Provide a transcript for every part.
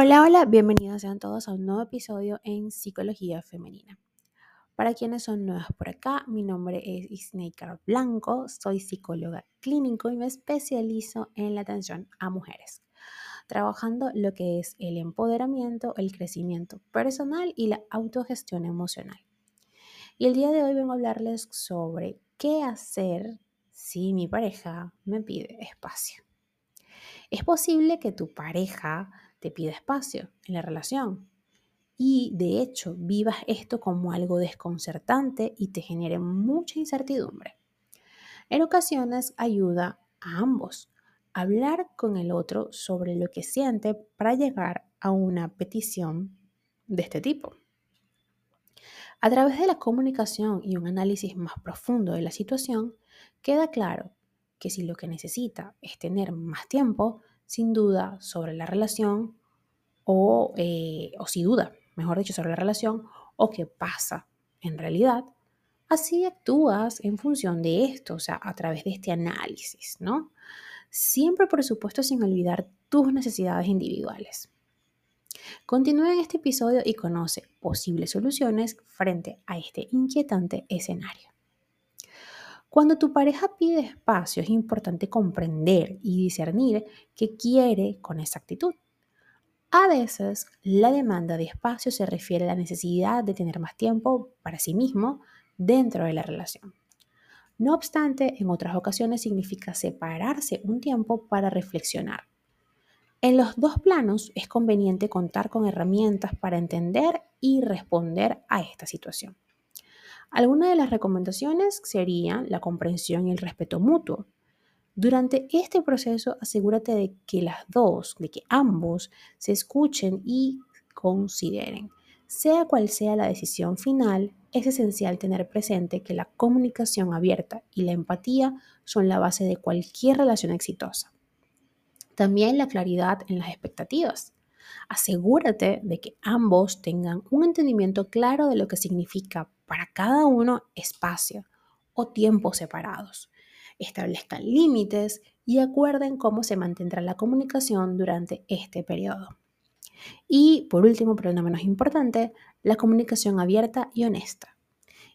Hola, hola, bienvenidos sean todos a un nuevo episodio en Psicología Femenina. Para quienes son nuevas por acá, mi nombre es Isneikar Blanco, soy psicóloga clínico y me especializo en la atención a mujeres, trabajando lo que es el empoderamiento, el crecimiento personal y la autogestión emocional. Y el día de hoy vengo a hablarles sobre qué hacer si mi pareja me pide espacio. Es posible que tu pareja te pida espacio en la relación y de hecho vivas esto como algo desconcertante y te genere mucha incertidumbre. En ocasiones ayuda a ambos a hablar con el otro sobre lo que siente para llegar a una petición de este tipo. A través de la comunicación y un análisis más profundo de la situación, queda claro que si lo que necesita es tener más tiempo, sin duda, sobre la relación o, eh, o si duda, mejor dicho, sobre la relación o qué pasa en realidad, así actúas en función de esto, o sea, a través de este análisis, ¿no? Siempre, por supuesto, sin olvidar tus necesidades individuales. Continúa en este episodio y conoce posibles soluciones frente a este inquietante escenario. Cuando tu pareja pide espacio es importante comprender y discernir qué quiere con esa actitud. A veces la demanda de espacio se refiere a la necesidad de tener más tiempo para sí mismo dentro de la relación. No obstante, en otras ocasiones significa separarse un tiempo para reflexionar. En los dos planos es conveniente contar con herramientas para entender y responder a esta situación. Algunas de las recomendaciones serían la comprensión y el respeto mutuo. Durante este proceso asegúrate de que las dos, de que ambos se escuchen y consideren. Sea cual sea la decisión final, es esencial tener presente que la comunicación abierta y la empatía son la base de cualquier relación exitosa. También la claridad en las expectativas. Asegúrate de que ambos tengan un entendimiento claro de lo que significa para cada uno espacio o tiempos separados. Establezcan límites y acuerden cómo se mantendrá la comunicación durante este periodo. Y por último, pero no menos importante, la comunicación abierta y honesta.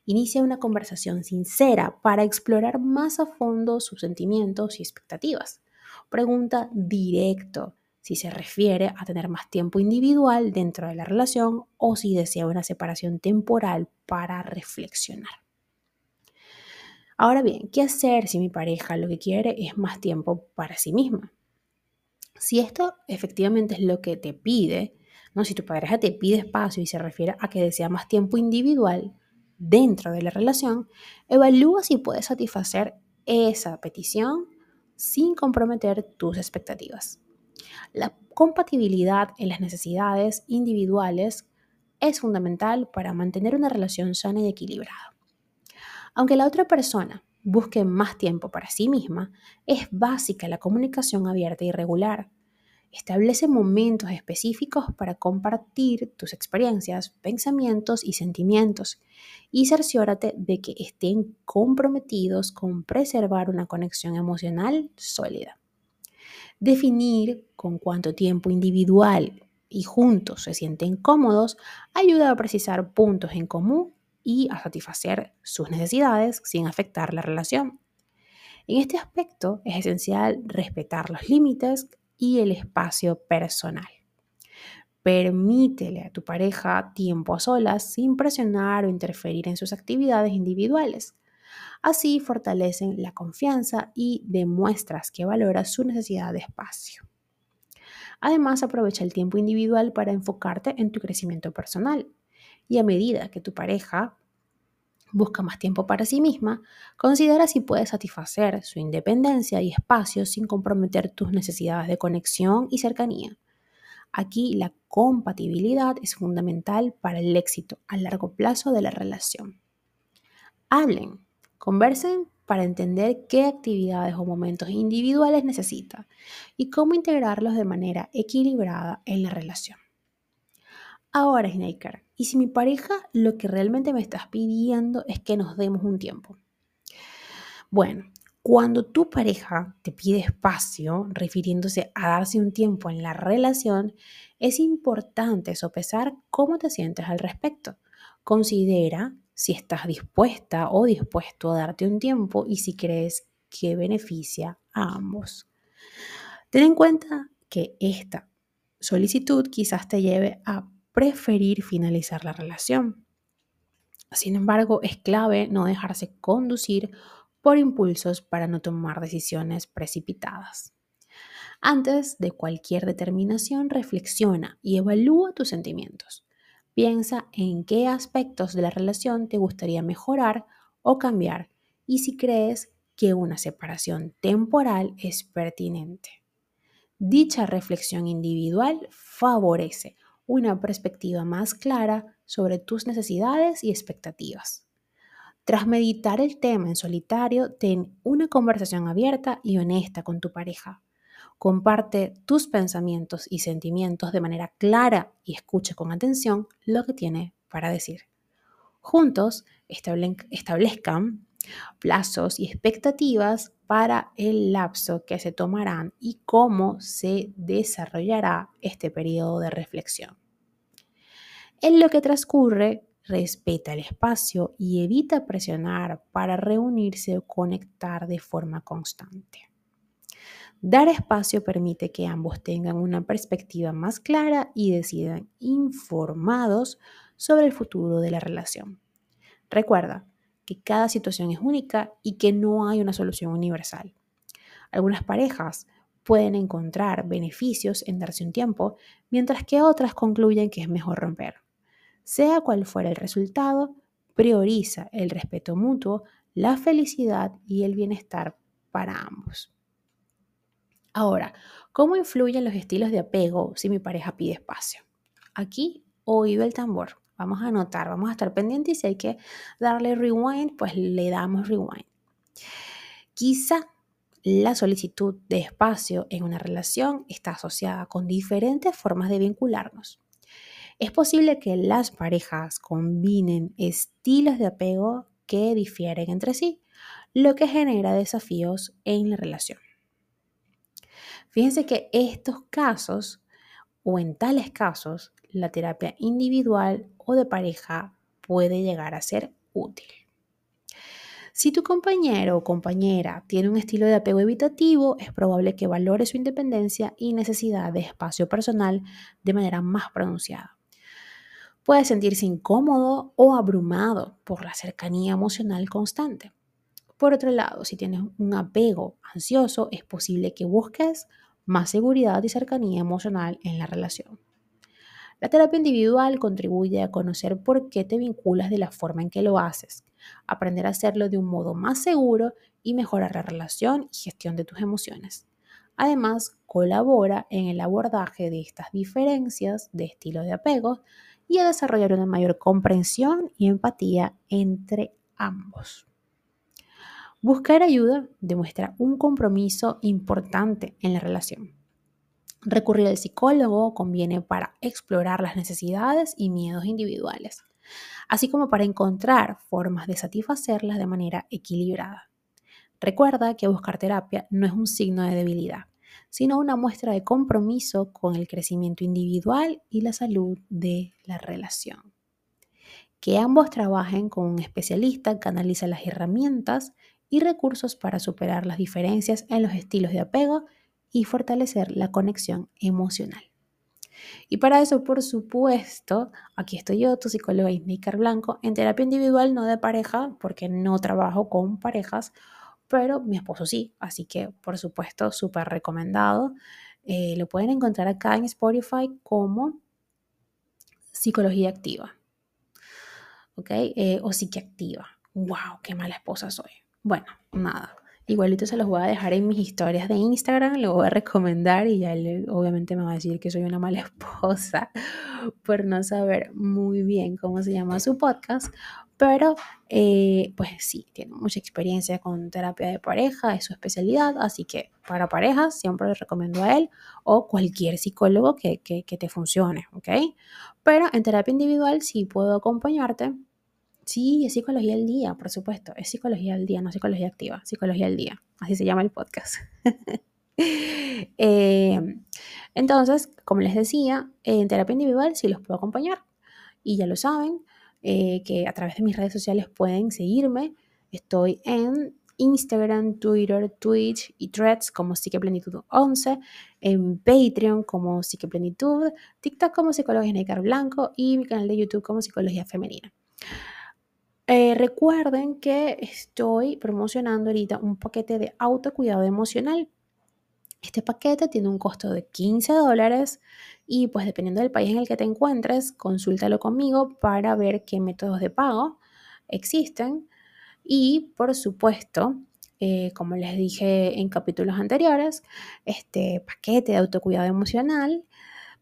Inicia una conversación sincera para explorar más a fondo sus sentimientos y expectativas. Pregunta directo si se refiere a tener más tiempo individual dentro de la relación o si desea una separación temporal para reflexionar. Ahora bien, ¿qué hacer si mi pareja lo que quiere es más tiempo para sí misma? Si esto efectivamente es lo que te pide, ¿no? si tu pareja te pide espacio y se refiere a que desea más tiempo individual dentro de la relación, evalúa si puedes satisfacer esa petición sin comprometer tus expectativas. La compatibilidad en las necesidades individuales es fundamental para mantener una relación sana y equilibrada. Aunque la otra persona busque más tiempo para sí misma, es básica la comunicación abierta y regular. Establece momentos específicos para compartir tus experiencias, pensamientos y sentimientos y cerciórate de que estén comprometidos con preservar una conexión emocional sólida. Definir con cuánto tiempo individual y juntos se sienten cómodos ayuda a precisar puntos en común y a satisfacer sus necesidades sin afectar la relación. En este aspecto es esencial respetar los límites y el espacio personal. Permítele a tu pareja tiempo a solas sin presionar o interferir en sus actividades individuales. Así fortalecen la confianza y demuestras que valoras su necesidad de espacio. Además, aprovecha el tiempo individual para enfocarte en tu crecimiento personal. Y a medida que tu pareja busca más tiempo para sí misma, considera si puedes satisfacer su independencia y espacio sin comprometer tus necesidades de conexión y cercanía. Aquí la compatibilidad es fundamental para el éxito a largo plazo de la relación. Hablen, conversen para entender qué actividades o momentos individuales necesita y cómo integrarlos de manera equilibrada en la relación. Ahora, Snaker, ¿y si mi pareja lo que realmente me estás pidiendo es que nos demos un tiempo? Bueno, Cuando tu pareja te pide espacio, refiriéndose a darse un tiempo en la relación, es importante sopesar cómo te sientes al respecto. Considera si estás dispuesta o dispuesto a darte un tiempo y si crees que beneficia a ambos. Ten en cuenta que esta solicitud quizás te lleve a preferir finalizar la relación. Sin embargo, es clave no dejarse conducir por impulsos para no tomar decisiones precipitadas. Antes de cualquier determinación, reflexiona y evalúa tus sentimientos. Piensa en qué aspectos de la relación te gustaría mejorar o cambiar y si crees que una separación temporal es pertinente. Dicha reflexión individual favorece una perspectiva más clara sobre tus necesidades y expectativas. Tras meditar el tema en solitario, ten una conversación abierta y honesta con tu pareja. Comparte tus pensamientos y sentimientos de manera clara y escucha con atención lo que tiene para decir. Juntos establezcan plazos y expectativas para el lapso que se tomarán y cómo se desarrollará este periodo de reflexión. En lo que transcurre, respeta el espacio y evita presionar para reunirse o conectar de forma constante. Dar espacio permite que ambos tengan una perspectiva más clara y decidan informados sobre el futuro de la relación. Recuerda, que cada situación es única y que no hay una solución universal. Algunas parejas pueden encontrar beneficios en darse un tiempo, mientras que otras concluyen que es mejor romper. Sea cual fuera el resultado, prioriza el respeto mutuo, la felicidad y el bienestar para ambos. Ahora, ¿cómo influyen los estilos de apego si mi pareja pide espacio? Aquí oído el tambor. Vamos a anotar, vamos a estar pendientes y si hay que darle rewind, pues le damos rewind. Quizá la solicitud de espacio en una relación está asociada con diferentes formas de vincularnos. Es posible que las parejas combinen estilos de apego que difieren entre sí, lo que genera desafíos en la relación. Fíjense que estos casos, o en tales casos, la terapia individual o de pareja puede llegar a ser útil. Si tu compañero o compañera tiene un estilo de apego evitativo, es probable que valore su independencia y necesidad de espacio personal de manera más pronunciada. Puede sentirse incómodo o abrumado por la cercanía emocional constante. Por otro lado, si tienes un apego ansioso, es posible que busques más seguridad y cercanía emocional en la relación. La terapia individual contribuye a conocer por qué te vinculas de la forma en que lo haces, aprender a hacerlo de un modo más seguro y mejorar la relación y gestión de tus emociones. Además, colabora en el abordaje de estas diferencias de estilo de apego y a desarrollar una mayor comprensión y empatía entre ambos. Buscar ayuda demuestra un compromiso importante en la relación. Recurrir al psicólogo conviene para explorar las necesidades y miedos individuales, así como para encontrar formas de satisfacerlas de manera equilibrada. Recuerda que buscar terapia no es un signo de debilidad, sino una muestra de compromiso con el crecimiento individual y la salud de la relación. Que ambos trabajen con un especialista que analiza las herramientas y recursos para superar las diferencias en los estilos de apego y fortalecer la conexión emocional. Y para eso, por supuesto, aquí estoy yo, tu psicóloga Isnicar Blanco, en terapia individual, no de pareja, porque no trabajo con parejas, pero mi esposo sí, así que por supuesto, súper recomendado. Eh, lo pueden encontrar acá en Spotify como psicología activa, ¿ok? Eh, o psiquiactiva. ¡Wow! ¡Qué mala esposa soy! Bueno, nada. Igualito se los voy a dejar en mis historias de Instagram, lo voy a recomendar y ya él obviamente me va a decir que soy una mala esposa por no saber muy bien cómo se llama su podcast, pero eh, pues sí, tiene mucha experiencia con terapia de pareja, es su especialidad, así que para parejas siempre le recomiendo a él o cualquier psicólogo que, que te funcione, ¿ok? Pero en terapia individual sí puedo acompañarte Sí, es psicología al día, por supuesto. Es psicología al día, no psicología activa, psicología al día. Así se llama el podcast. Eh, entonces, como les decía, en terapia individual sí los puedo acompañar. Y ya lo saben, eh, que a través de mis redes sociales pueden seguirme. Estoy en Instagram, Twitter, Twitch y Threads como Psiqueplenitud 11, en Patreon como Psiqueplenitud, TikTok como Psicología Necar Blanco y mi canal de YouTube como Psicología Femenina. Eh, recuerden que estoy promocionando ahorita un paquete de autocuidado emocional. Este paquete tiene un costo de 15 dólares y pues dependiendo del país en el que te encuentres, consúltalo conmigo para ver qué métodos de pago existen. Y por supuesto, eh, como les dije en capítulos anteriores, este paquete de autocuidado emocional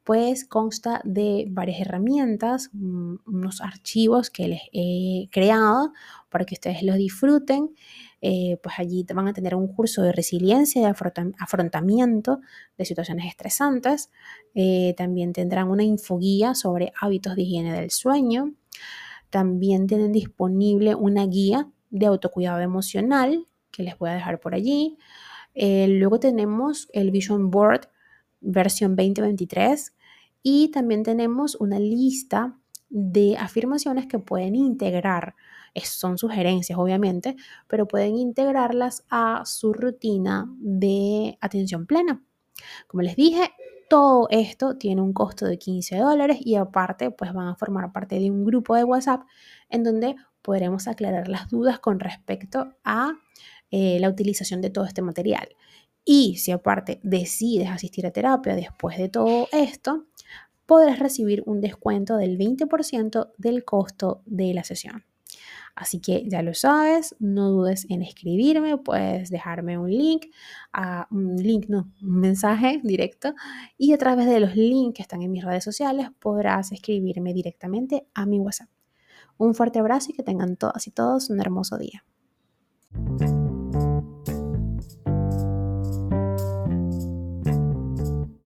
pues consta de varias herramientas, unos archivos que les he creado para que ustedes los disfruten. Eh, pues allí van a tener un curso de resiliencia y afrontamiento de situaciones estresantes. Eh, también tendrán una infoguía sobre hábitos de higiene del sueño. También tienen disponible una guía de autocuidado emocional que les voy a dejar por allí. Eh, luego tenemos el Vision Board versión 2023 y también tenemos una lista de afirmaciones que pueden integrar, son sugerencias obviamente, pero pueden integrarlas a su rutina de atención plena. Como les dije, todo esto tiene un costo de 15 dólares y aparte pues van a formar parte de un grupo de WhatsApp en donde podremos aclarar las dudas con respecto a eh, la utilización de todo este material. Y si aparte decides asistir a terapia después de todo esto, podrás recibir un descuento del 20% del costo de la sesión. Así que ya lo sabes, no dudes en escribirme, puedes dejarme un link, un link, no, un mensaje directo y a través de los links que están en mis redes sociales podrás escribirme directamente a mi WhatsApp. Un fuerte abrazo y que tengan todas y todos un hermoso día.